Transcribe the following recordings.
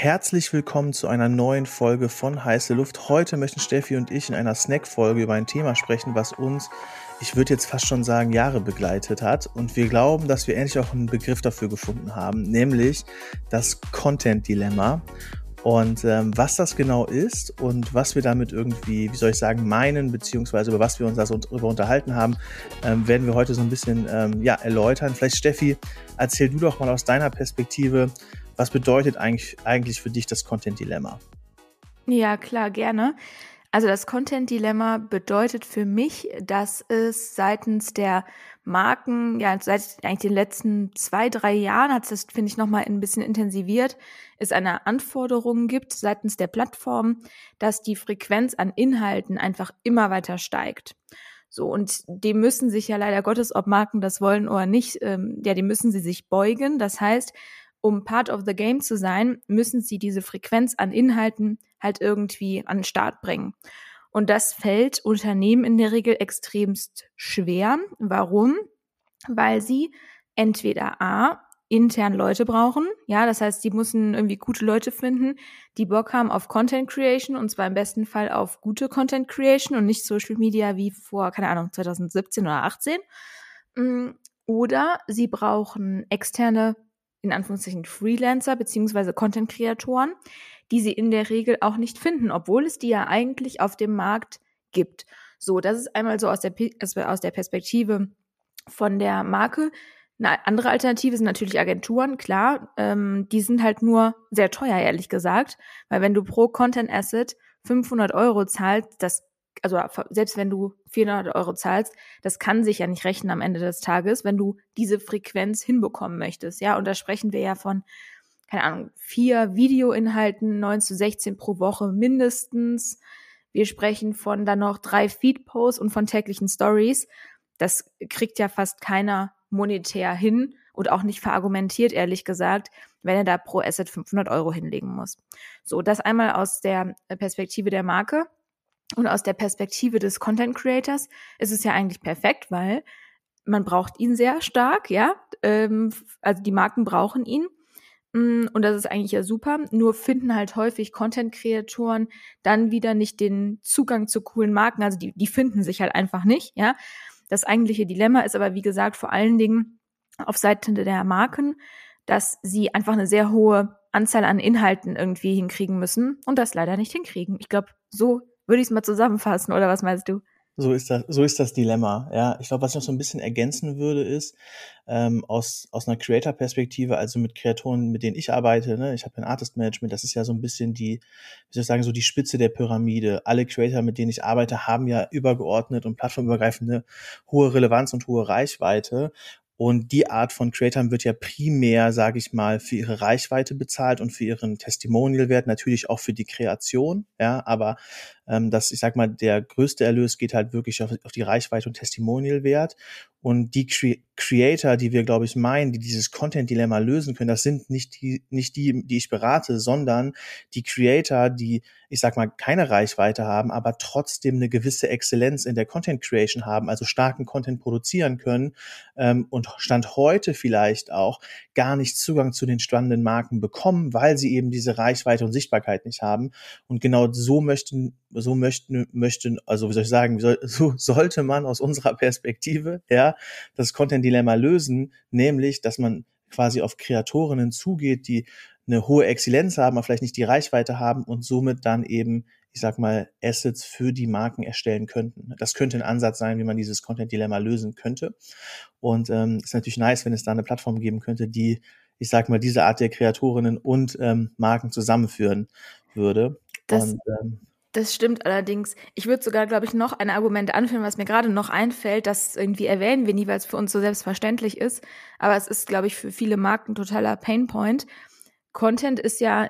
Herzlich willkommen zu einer neuen Folge von Heiße Luft. Heute möchten Steffi und ich in einer Snack-Folge über ein Thema sprechen, was uns, ich würde jetzt fast schon sagen, Jahre begleitet hat. Und wir glauben, dass wir endlich auch einen Begriff dafür gefunden haben, nämlich das Content-Dilemma. Und ähm, was das genau ist und was wir damit irgendwie, wie soll ich sagen, meinen, beziehungsweise über was wir uns darüber unterhalten haben, ähm, werden wir heute so ein bisschen ähm, ja, erläutern. Vielleicht, Steffi, erzähl du doch mal aus deiner Perspektive, was bedeutet eigentlich, eigentlich für dich das Content-Dilemma? Ja, klar, gerne. Also das Content-Dilemma bedeutet für mich, dass es seitens der Marken, ja, seit eigentlich den letzten zwei, drei Jahren hat es das, finde ich, nochmal ein bisschen intensiviert, es eine Anforderung gibt seitens der Plattform, dass die Frequenz an Inhalten einfach immer weiter steigt. So, und dem müssen sich ja leider Gottes, ob Marken das wollen oder nicht, ähm, ja, dem müssen sie sich beugen. Das heißt, um Part of the Game zu sein, müssen sie diese Frequenz an Inhalten halt irgendwie an den Start bringen. Und das fällt Unternehmen in der Regel extremst schwer. Warum? Weil sie entweder A, intern Leute brauchen. Ja, das heißt, die müssen irgendwie gute Leute finden, die Bock haben auf Content Creation und zwar im besten Fall auf gute Content Creation und nicht Social Media wie vor, keine Ahnung, 2017 oder 18. Mm, oder sie brauchen externe in Anführungszeichen Freelancer beziehungsweise Content-Kreatoren, die sie in der Regel auch nicht finden, obwohl es die ja eigentlich auf dem Markt gibt. So, das ist einmal so aus der, aus der Perspektive von der Marke. Eine andere Alternative sind natürlich Agenturen, klar. Ähm, die sind halt nur sehr teuer, ehrlich gesagt. Weil wenn du pro Content Asset 500 Euro zahlst, das also selbst wenn du 400 Euro zahlst, das kann sich ja nicht rechnen am Ende des Tages, wenn du diese Frequenz hinbekommen möchtest. Ja, und da sprechen wir ja von, keine Ahnung, vier Videoinhalten, 9 zu 16 pro Woche mindestens. Wir sprechen von dann noch drei Feed-Posts und von täglichen Stories. Das kriegt ja fast keiner monetär hin und auch nicht verargumentiert, ehrlich gesagt, wenn er da pro Asset 500 Euro hinlegen muss. So, das einmal aus der Perspektive der Marke. Und aus der Perspektive des Content Creators ist es ja eigentlich perfekt, weil man braucht ihn sehr stark, ja. Ähm, also die Marken brauchen ihn. Mm, und das ist eigentlich ja super. Nur finden halt häufig Content-Kreatoren dann wieder nicht den Zugang zu coolen Marken. Also die, die finden sich halt einfach nicht, ja. Das eigentliche Dilemma ist aber, wie gesagt, vor allen Dingen auf Seiten der Marken, dass sie einfach eine sehr hohe Anzahl an Inhalten irgendwie hinkriegen müssen und das leider nicht hinkriegen. Ich glaube, so würde ich es mal zusammenfassen, oder was meinst du? So ist das, so ist das Dilemma. Ja, ich glaube, was ich noch so ein bisschen ergänzen würde, ist ähm, aus aus einer Creator-Perspektive, also mit Kreatoren, mit denen ich arbeite. Ne, ich habe ein Artist Management. Das ist ja so ein bisschen die, wie soll ich sagen, so die Spitze der Pyramide. Alle Creator, mit denen ich arbeite, haben ja übergeordnet und plattformübergreifende hohe Relevanz und hohe Reichweite. Und die Art von Creatoren wird ja primär, sage ich mal, für ihre Reichweite bezahlt und für ihren Testimonial-Wert, natürlich auch für die Kreation, ja, aber ähm, das, ich sag mal, der größte Erlös geht halt wirklich auf, auf die Reichweite und Testimonial-Wert. Und die Cre Creator, die wir, glaube ich, meinen, die dieses Content-Dilemma lösen können, das sind nicht die, nicht die, die ich berate, sondern die Creator, die, ich sag mal, keine Reichweite haben, aber trotzdem eine gewisse Exzellenz in der Content Creation haben, also starken Content produzieren können ähm, und Stand heute vielleicht auch gar nicht Zugang zu den spannenden Marken bekommen, weil sie eben diese Reichweite und Sichtbarkeit nicht haben. Und genau so möchten so möchten, möchten, also wie soll ich sagen, so sollte man aus unserer Perspektive, ja, das Content-Dilemma lösen, nämlich, dass man quasi auf Kreatorinnen zugeht, die eine hohe Exzellenz haben, aber vielleicht nicht die Reichweite haben und somit dann eben, ich sag mal, Assets für die Marken erstellen könnten. Das könnte ein Ansatz sein, wie man dieses Content-Dilemma lösen könnte. Und ähm, ist natürlich nice, wenn es da eine Plattform geben könnte, die, ich sag mal, diese Art der Kreatorinnen und ähm, Marken zusammenführen würde. Das, und, ähm, das stimmt allerdings. Ich würde sogar, glaube ich, noch ein Argument anführen, was mir gerade noch einfällt. Das irgendwie erwähnen wir nie, weil es für uns so selbstverständlich ist. Aber es ist, glaube ich, für viele Marken totaler Painpoint. Content ist ja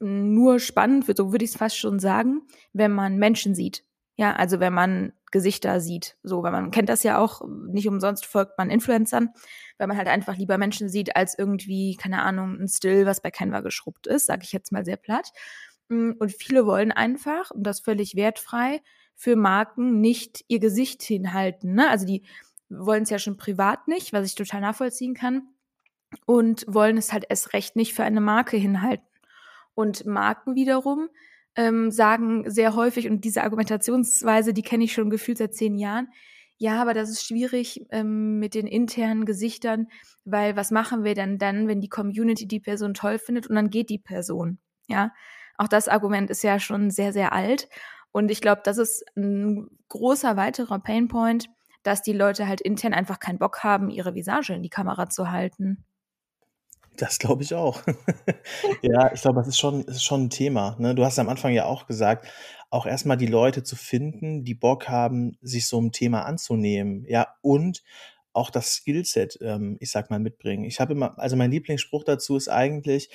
nur spannend, so würde ich es fast schon sagen, wenn man Menschen sieht. Ja, also wenn man Gesichter sieht. So, weil man kennt das ja auch, nicht umsonst folgt man Influencern, weil man halt einfach lieber Menschen sieht, als irgendwie, keine Ahnung, ein Still, was bei Canva geschrubbt ist, sage ich jetzt mal sehr platt. Und viele wollen einfach, und das völlig wertfrei, für Marken nicht ihr Gesicht hinhalten. Ne? Also die wollen es ja schon privat nicht, was ich total nachvollziehen kann, und wollen es halt erst recht nicht für eine Marke hinhalten. Und Marken wiederum ähm, sagen sehr häufig, und diese Argumentationsweise, die kenne ich schon gefühlt seit zehn Jahren, ja, aber das ist schwierig ähm, mit den internen Gesichtern, weil was machen wir denn dann, wenn die Community die Person toll findet und dann geht die Person? Ja, auch das Argument ist ja schon sehr, sehr alt. Und ich glaube, das ist ein großer weiterer Painpoint, dass die Leute halt intern einfach keinen Bock haben, ihre Visage in die Kamera zu halten. Das glaube ich auch. ja, ich glaube, das ist schon, ist schon ein Thema. Ne? Du hast am Anfang ja auch gesagt, auch erstmal die Leute zu finden, die Bock haben, sich so einem Thema anzunehmen. Ja, und auch das Skillset, ähm, ich sag mal, mitbringen. Ich habe immer, also mein Lieblingsspruch dazu ist eigentlich,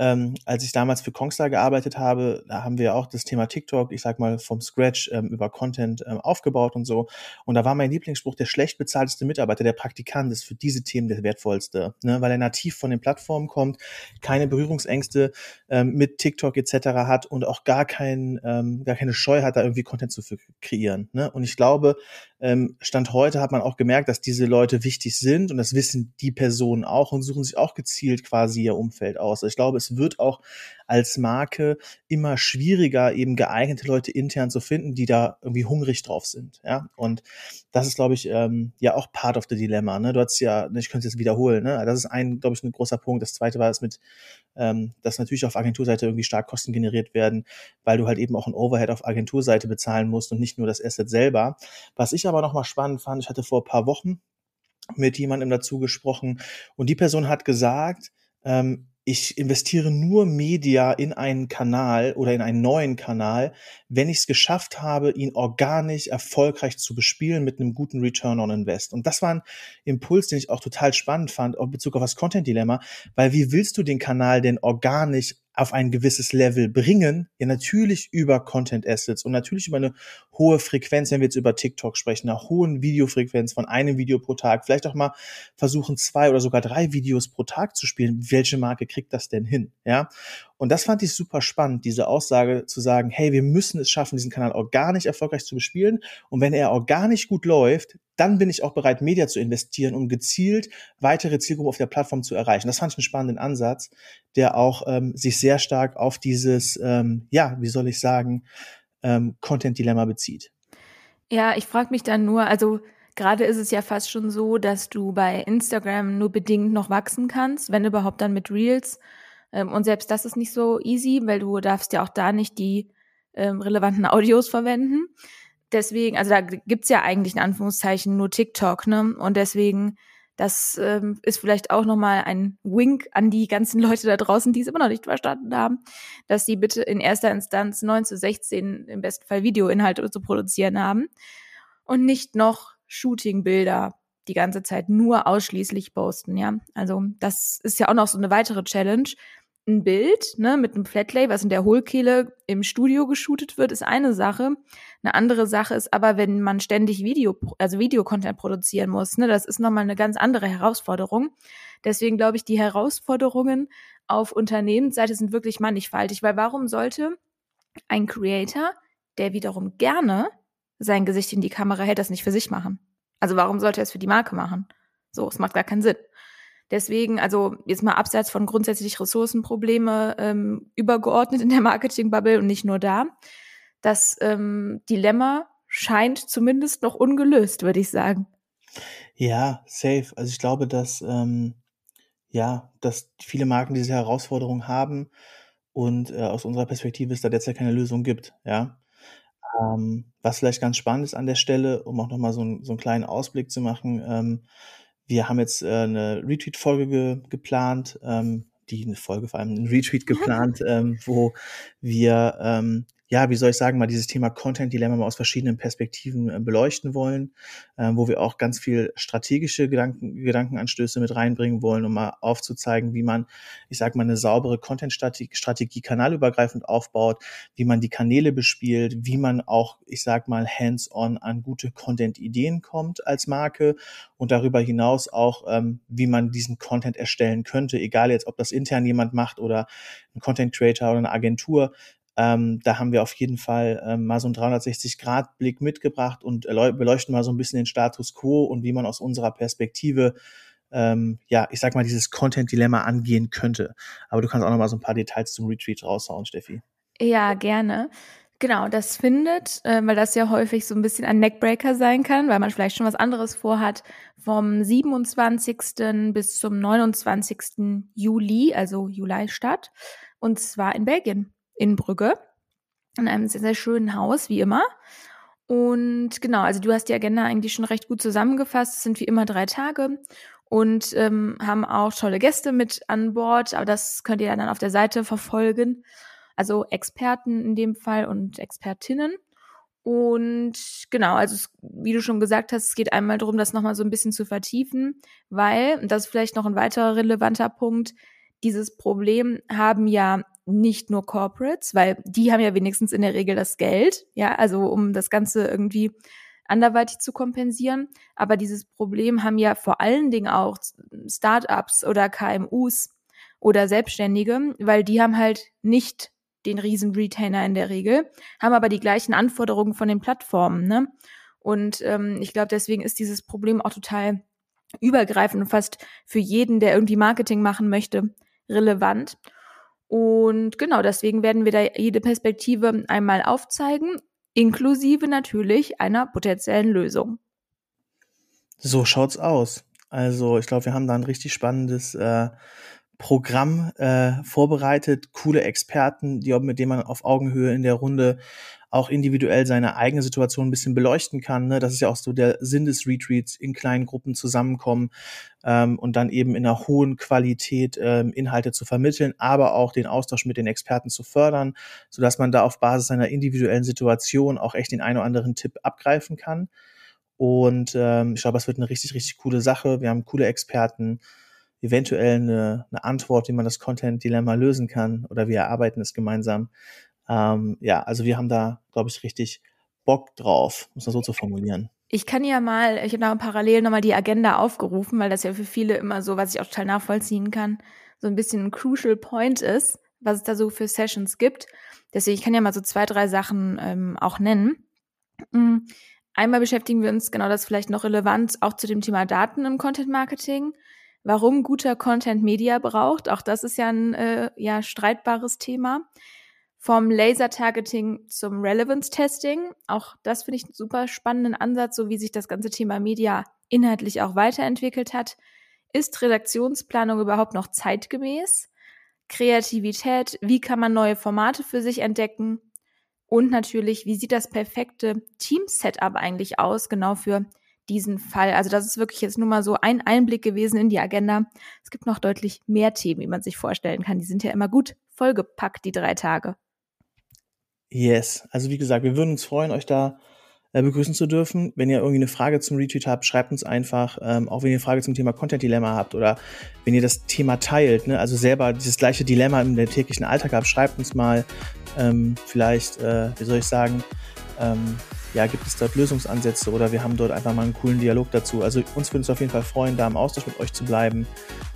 ähm, als ich damals für Kongstar gearbeitet habe, da haben wir auch das Thema TikTok, ich sag mal, vom Scratch ähm, über Content ähm, aufgebaut und so. Und da war mein Lieblingsspruch, der schlecht bezahlteste Mitarbeiter, der Praktikant ist für diese Themen der wertvollste, ne? weil er nativ von den Plattformen kommt, keine Berührungsängste ähm, mit TikTok etc. hat und auch gar, kein, ähm, gar keine Scheu hat, da irgendwie Content zu kreieren. Ne? Und ich glaube, ähm, Stand heute hat man auch gemerkt, dass diese Leute wichtig sind und das wissen die Personen auch und suchen sich auch gezielt quasi ihr Umfeld aus. Ich glaube, es wird auch als Marke immer schwieriger, eben geeignete Leute intern zu finden, die da irgendwie hungrig drauf sind. Ja, und das ist, glaube ich, ähm, ja auch part of the Dilemma. Ne? Du hast ja, ich könnte es jetzt wiederholen. Ne? Das ist ein, glaube ich, ein großer Punkt. Das zweite war es mit, ähm, dass natürlich auf Agenturseite irgendwie stark Kosten generiert werden, weil du halt eben auch ein Overhead auf Agenturseite bezahlen musst und nicht nur das Asset selber. Was ich aber nochmal spannend fand, ich hatte vor ein paar Wochen mit jemandem dazu gesprochen und die Person hat gesagt, ähm, ich investiere nur Media in einen Kanal oder in einen neuen Kanal, wenn ich es geschafft habe, ihn organisch erfolgreich zu bespielen mit einem guten Return on Invest. Und das war ein Impuls, den ich auch total spannend fand, auf Bezug auf das Content Dilemma, weil wie willst du den Kanal denn organisch auf ein gewisses Level bringen, ja natürlich über Content Assets und natürlich über eine hohe Frequenz, wenn wir jetzt über TikTok sprechen, einer hohen Videofrequenz von einem Video pro Tag, vielleicht auch mal versuchen zwei oder sogar drei Videos pro Tag zu spielen. Welche Marke kriegt das denn hin? Ja. Und das fand ich super spannend, diese Aussage zu sagen, hey, wir müssen es schaffen, diesen Kanal organisch erfolgreich zu bespielen. Und wenn er organisch gut läuft, dann bin ich auch bereit, Media zu investieren, um gezielt weitere Zielgruppen auf der Plattform zu erreichen. Das fand ich einen spannenden Ansatz, der auch ähm, sich sehr stark auf dieses, ähm, ja, wie soll ich sagen, ähm, Content-Dilemma bezieht. Ja, ich frage mich dann nur, also gerade ist es ja fast schon so, dass du bei Instagram nur bedingt noch wachsen kannst, wenn überhaupt dann mit Reels. Ähm, und selbst das ist nicht so easy, weil du darfst ja auch da nicht die ähm, relevanten Audios verwenden. Deswegen, also da gibt's ja eigentlich in Anführungszeichen nur TikTok, ne? Und deswegen, das ähm, ist vielleicht auch nochmal ein Wink an die ganzen Leute da draußen, die es immer noch nicht verstanden haben, dass sie bitte in erster Instanz 9 zu 16 im besten Fall Videoinhalte zu produzieren haben und nicht noch Shooting-Bilder die ganze Zeit nur ausschließlich posten, ja. Also das ist ja auch noch so eine weitere Challenge, ein Bild ne, mit einem Flatlay, was in der Hohlkehle im Studio geshootet wird, ist eine Sache. Eine andere Sache ist aber, wenn man ständig Video, also Videocontent produzieren muss, ne, das ist nochmal eine ganz andere Herausforderung. Deswegen glaube ich, die Herausforderungen auf Unternehmensseite sind wirklich mannigfaltig, weil warum sollte ein Creator, der wiederum gerne sein Gesicht in die Kamera hält, das nicht für sich machen? Also warum sollte er es für die Marke machen? So, es macht gar keinen Sinn. Deswegen, also jetzt mal abseits von grundsätzlich Ressourcenprobleme ähm, übergeordnet in der Marketingbubble und nicht nur da. Das ähm, Dilemma scheint zumindest noch ungelöst, würde ich sagen. Ja, safe. Also ich glaube, dass ähm, ja, dass viele Marken diese Herausforderung haben und äh, aus unserer Perspektive es da derzeit keine Lösung gibt. Ja. Ähm, was vielleicht ganz spannend ist an der Stelle, um auch nochmal so, ein, so einen kleinen Ausblick zu machen, ähm, wir haben jetzt äh, eine Retweet-Folge ge geplant, ähm, die eine Folge, vor allem ein Retweet geplant, ähm, wo wir ähm, ja, wie soll ich sagen, mal dieses Thema Content Dilemma mal aus verschiedenen Perspektiven äh, beleuchten wollen, äh, wo wir auch ganz viel strategische Gedanken, Gedankenanstöße mit reinbringen wollen, um mal aufzuzeigen, wie man, ich sag mal, eine saubere Content-Strategie kanalübergreifend aufbaut, wie man die Kanäle bespielt, wie man auch, ich sag mal, hands-on an gute Content-Ideen kommt als Marke und darüber hinaus auch, ähm, wie man diesen Content erstellen könnte, egal jetzt, ob das intern jemand macht oder ein Content Creator oder eine Agentur, ähm, da haben wir auf jeden Fall ähm, mal so einen 360-Grad-Blick mitgebracht und beleuchten mal so ein bisschen den Status quo und wie man aus unserer Perspektive ähm, ja, ich sag mal, dieses Content-Dilemma angehen könnte. Aber du kannst auch noch mal so ein paar Details zum Retreat raushauen, Steffi. Ja, gerne. Genau, das findet, äh, weil das ja häufig so ein bisschen ein Neckbreaker sein kann, weil man vielleicht schon was anderes vorhat, vom 27. bis zum 29. Juli, also Juli statt. Und zwar in Belgien, in Brügge, in einem sehr, sehr schönen Haus, wie immer. Und genau, also du hast die Agenda eigentlich schon recht gut zusammengefasst. Es sind wie immer drei Tage und ähm, haben auch tolle Gäste mit an Bord, aber das könnt ihr dann auf der Seite verfolgen also Experten in dem Fall und Expertinnen. Und genau, also es, wie du schon gesagt hast, es geht einmal darum, das nochmal so ein bisschen zu vertiefen, weil, und das ist vielleicht noch ein weiterer relevanter Punkt, dieses Problem haben ja nicht nur Corporates, weil die haben ja wenigstens in der Regel das Geld, ja, also um das Ganze irgendwie anderweitig zu kompensieren. Aber dieses Problem haben ja vor allen Dingen auch Startups oder KMUs oder Selbstständige, weil die haben halt nicht den riesen Retainer in der Regel, haben aber die gleichen Anforderungen von den Plattformen. Ne? Und ähm, ich glaube, deswegen ist dieses Problem auch total übergreifend und fast für jeden, der irgendwie Marketing machen möchte, relevant. Und genau, deswegen werden wir da jede Perspektive einmal aufzeigen, inklusive natürlich einer potenziellen Lösung. So schaut's aus. Also ich glaube, wir haben da ein richtig spannendes äh, Programm äh, vorbereitet, coole Experten, die, mit denen man auf Augenhöhe in der Runde auch individuell seine eigene Situation ein bisschen beleuchten kann. Ne? Das ist ja auch so der Sinn des Retreats, in kleinen Gruppen zusammenkommen ähm, und dann eben in einer hohen Qualität ähm, Inhalte zu vermitteln, aber auch den Austausch mit den Experten zu fördern, sodass man da auf Basis seiner individuellen Situation auch echt den einen oder anderen Tipp abgreifen kann. Und ähm, ich glaube, es wird eine richtig, richtig coole Sache. Wir haben coole Experten, eventuell eine, eine Antwort, wie man das Content-Dilemma lösen kann oder wir erarbeiten es gemeinsam. Ähm, ja, also wir haben da, glaube ich, richtig Bock drauf, muss man so zu formulieren. Ich kann ja mal, ich habe da parallel nochmal die Agenda aufgerufen, weil das ja für viele immer so, was ich auch total nachvollziehen kann, so ein bisschen ein crucial point ist, was es da so für Sessions gibt. Deswegen, ich kann ja mal so zwei, drei Sachen ähm, auch nennen. Mm, einmal beschäftigen wir uns genau das vielleicht noch relevant auch zu dem Thema Daten im Content Marketing warum guter Content Media braucht. Auch das ist ja ein äh, ja, streitbares Thema. Vom Laser-Targeting zum Relevance-Testing. Auch das finde ich einen super spannenden Ansatz, so wie sich das ganze Thema Media inhaltlich auch weiterentwickelt hat. Ist Redaktionsplanung überhaupt noch zeitgemäß? Kreativität, wie kann man neue Formate für sich entdecken? Und natürlich, wie sieht das perfekte Team-Setup eigentlich aus, genau für diesen Fall. Also das ist wirklich jetzt nur mal so ein Einblick gewesen in die Agenda. Es gibt noch deutlich mehr Themen, wie man sich vorstellen kann. Die sind ja immer gut vollgepackt, die drei Tage. Yes. Also wie gesagt, wir würden uns freuen, euch da äh, begrüßen zu dürfen. Wenn ihr irgendwie eine Frage zum Retweet habt, schreibt uns einfach. Ähm, auch wenn ihr eine Frage zum Thema Content Dilemma habt oder wenn ihr das Thema teilt, ne, also selber dieses gleiche Dilemma der täglichen Alltag habt, schreibt uns mal. Ähm, vielleicht, äh, wie soll ich sagen, ähm, ja, gibt es dort Lösungsansätze oder wir haben dort einfach mal einen coolen Dialog dazu. Also uns würde es auf jeden Fall freuen, da im Austausch mit euch zu bleiben.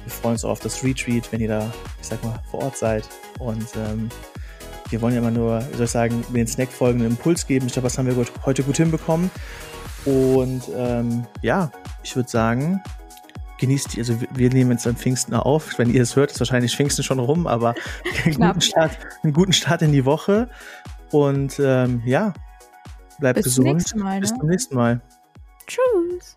Wir freuen uns auch auf das Retreat, wenn ihr da, ich sag mal, vor Ort seid. Und ähm, wir wollen ja immer nur, wie soll ich sagen, den Snack folgenden Impuls geben. Ich glaube, das haben wir heute gut hinbekommen. Und ähm, ja, ich würde sagen, genießt die, also wir nehmen jetzt am Pfingsten auf. Wenn ihr es hört, ist wahrscheinlich Pfingsten schon rum, aber einen guten, Start, einen guten Start in die Woche. Und ähm, ja, Bleibt Bis gesund. Mal, ne? Bis zum nächsten Mal. Tschüss.